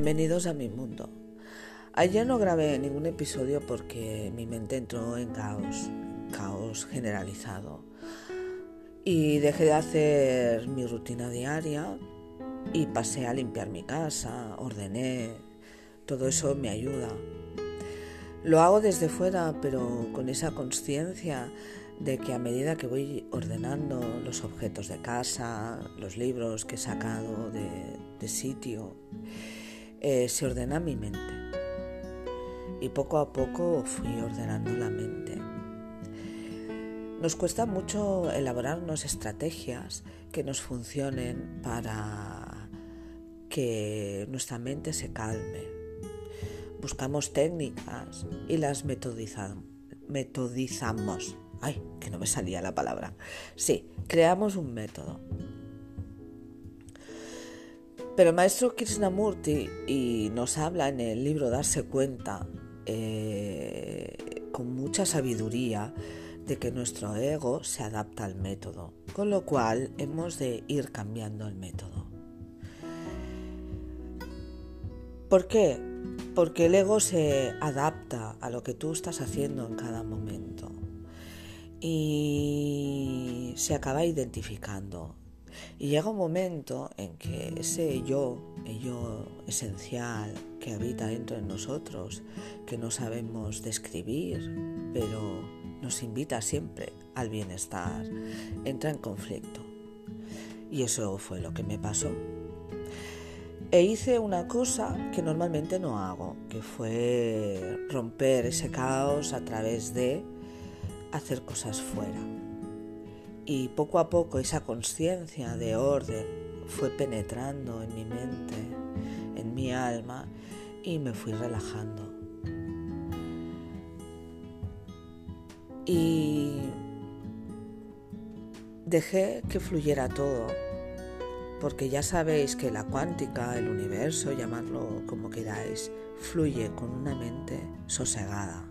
Bienvenidos a mi mundo. Ayer no grabé ningún episodio porque mi mente entró en caos, caos generalizado. Y dejé de hacer mi rutina diaria y pasé a limpiar mi casa, ordené, todo eso me ayuda. Lo hago desde fuera, pero con esa conciencia de que a medida que voy ordenando los objetos de casa, los libros que he sacado de, sitio, eh, se ordena mi mente. Y poco a poco fui ordenando la mente. Nos cuesta mucho elaborarnos estrategias que nos funcionen para que nuestra mente se calme. Buscamos técnicas y las metodizamos. Ay, que no me salía la palabra. Sí, creamos un método. Pero el maestro Krishnamurti y nos habla en el libro Darse cuenta eh, con mucha sabiduría de que nuestro ego se adapta al método, con lo cual hemos de ir cambiando el método. ¿Por qué? Porque el ego se adapta a lo que tú estás haciendo en cada momento y se acaba identificando. Y llega un momento en que ese yo, yo esencial que habita dentro de nosotros, que no sabemos describir, pero nos invita siempre al bienestar, entra en conflicto. Y eso fue lo que me pasó. E hice una cosa que normalmente no hago, que fue romper ese caos a través de hacer cosas fuera. Y poco a poco esa conciencia de orden fue penetrando en mi mente, en mi alma, y me fui relajando. Y dejé que fluyera todo, porque ya sabéis que la cuántica, el universo, llamarlo como queráis, fluye con una mente sosegada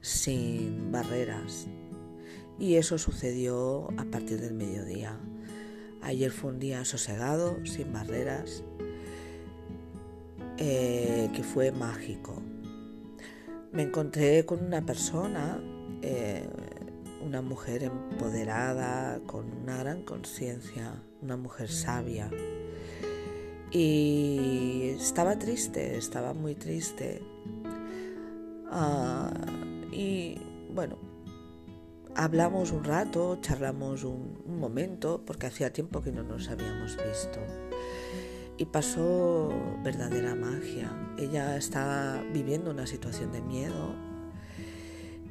sin barreras. Y eso sucedió a partir del mediodía. Ayer fue un día sosegado, sin barreras, eh, que fue mágico. Me encontré con una persona, eh, una mujer empoderada, con una gran conciencia, una mujer sabia. Y estaba triste, estaba muy triste. Ah, y bueno, hablamos un rato, charlamos un, momento, porque hacía tiempo que no nos habíamos visto. Y pasó verdadera magia. Ella estaba viviendo una situación de miedo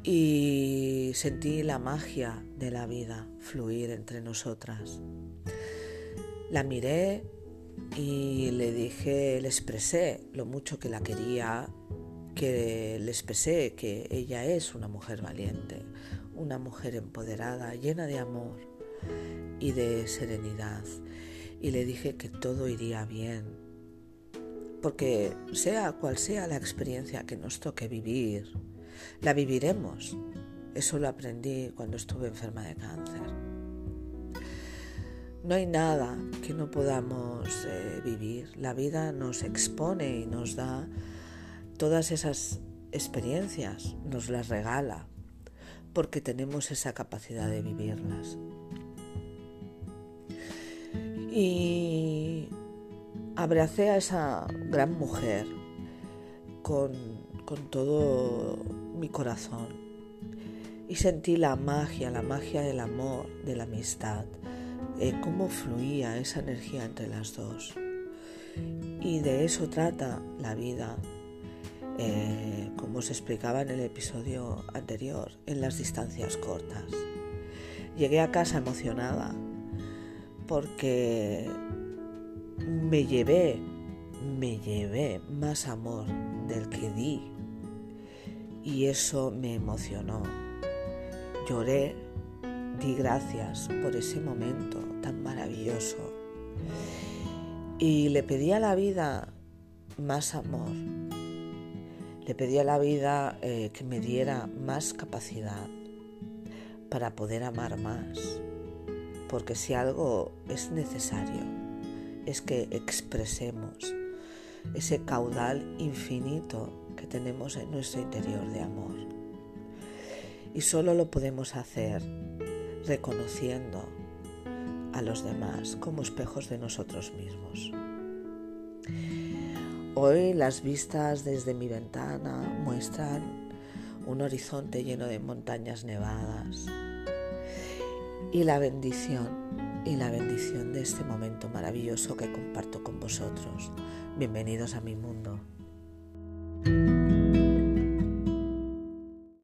y sentí la magia de la vida fluir entre nosotras. La miré y le dije, le expresé lo mucho que la quería que les expresé que ella es una mujer valiente, una mujer empoderada, llena de amor y de serenidad. Y le dije que todo iría bien, porque sea cual sea la experiencia que nos toque vivir, la viviremos. Eso lo aprendí cuando estuve enferma de cáncer. No hay nada que no podamos eh, vivir. La vida nos expone y nos da todas esas experiencias nos las regala porque tenemos esa capacidad de vivirlas. Y abracé a esa gran mujer con, todo mi corazón y sentí la magia, la magia del amor, de la amistad, eh, cómo fluía esa energía entre las dos. Y de eso trata la vida, eh, como os explicaba en el episodio anterior, en las distancias cortas. Llegué a casa emocionada porque me llevé, me llevé más amor del que di y eso me emocionó. Lloré, di gracias por ese momento tan maravilloso y le pedí a la vida más amor, le pedí a la vida eh, que me diera más capacidad para poder amar más, porque si algo es necesario es que expresemos ese caudal infinito que tenemos en nuestro interior de amor. Y solo lo podemos hacer reconociendo a los demás como espejos de nosotros mismos. Hoy las vistas desde mi ventana muestran un horizonte lleno de montañas nevadas y la bendición y la bendición de este momento maravilloso que comparto con vosotros. Bienvenidos a mi mundo.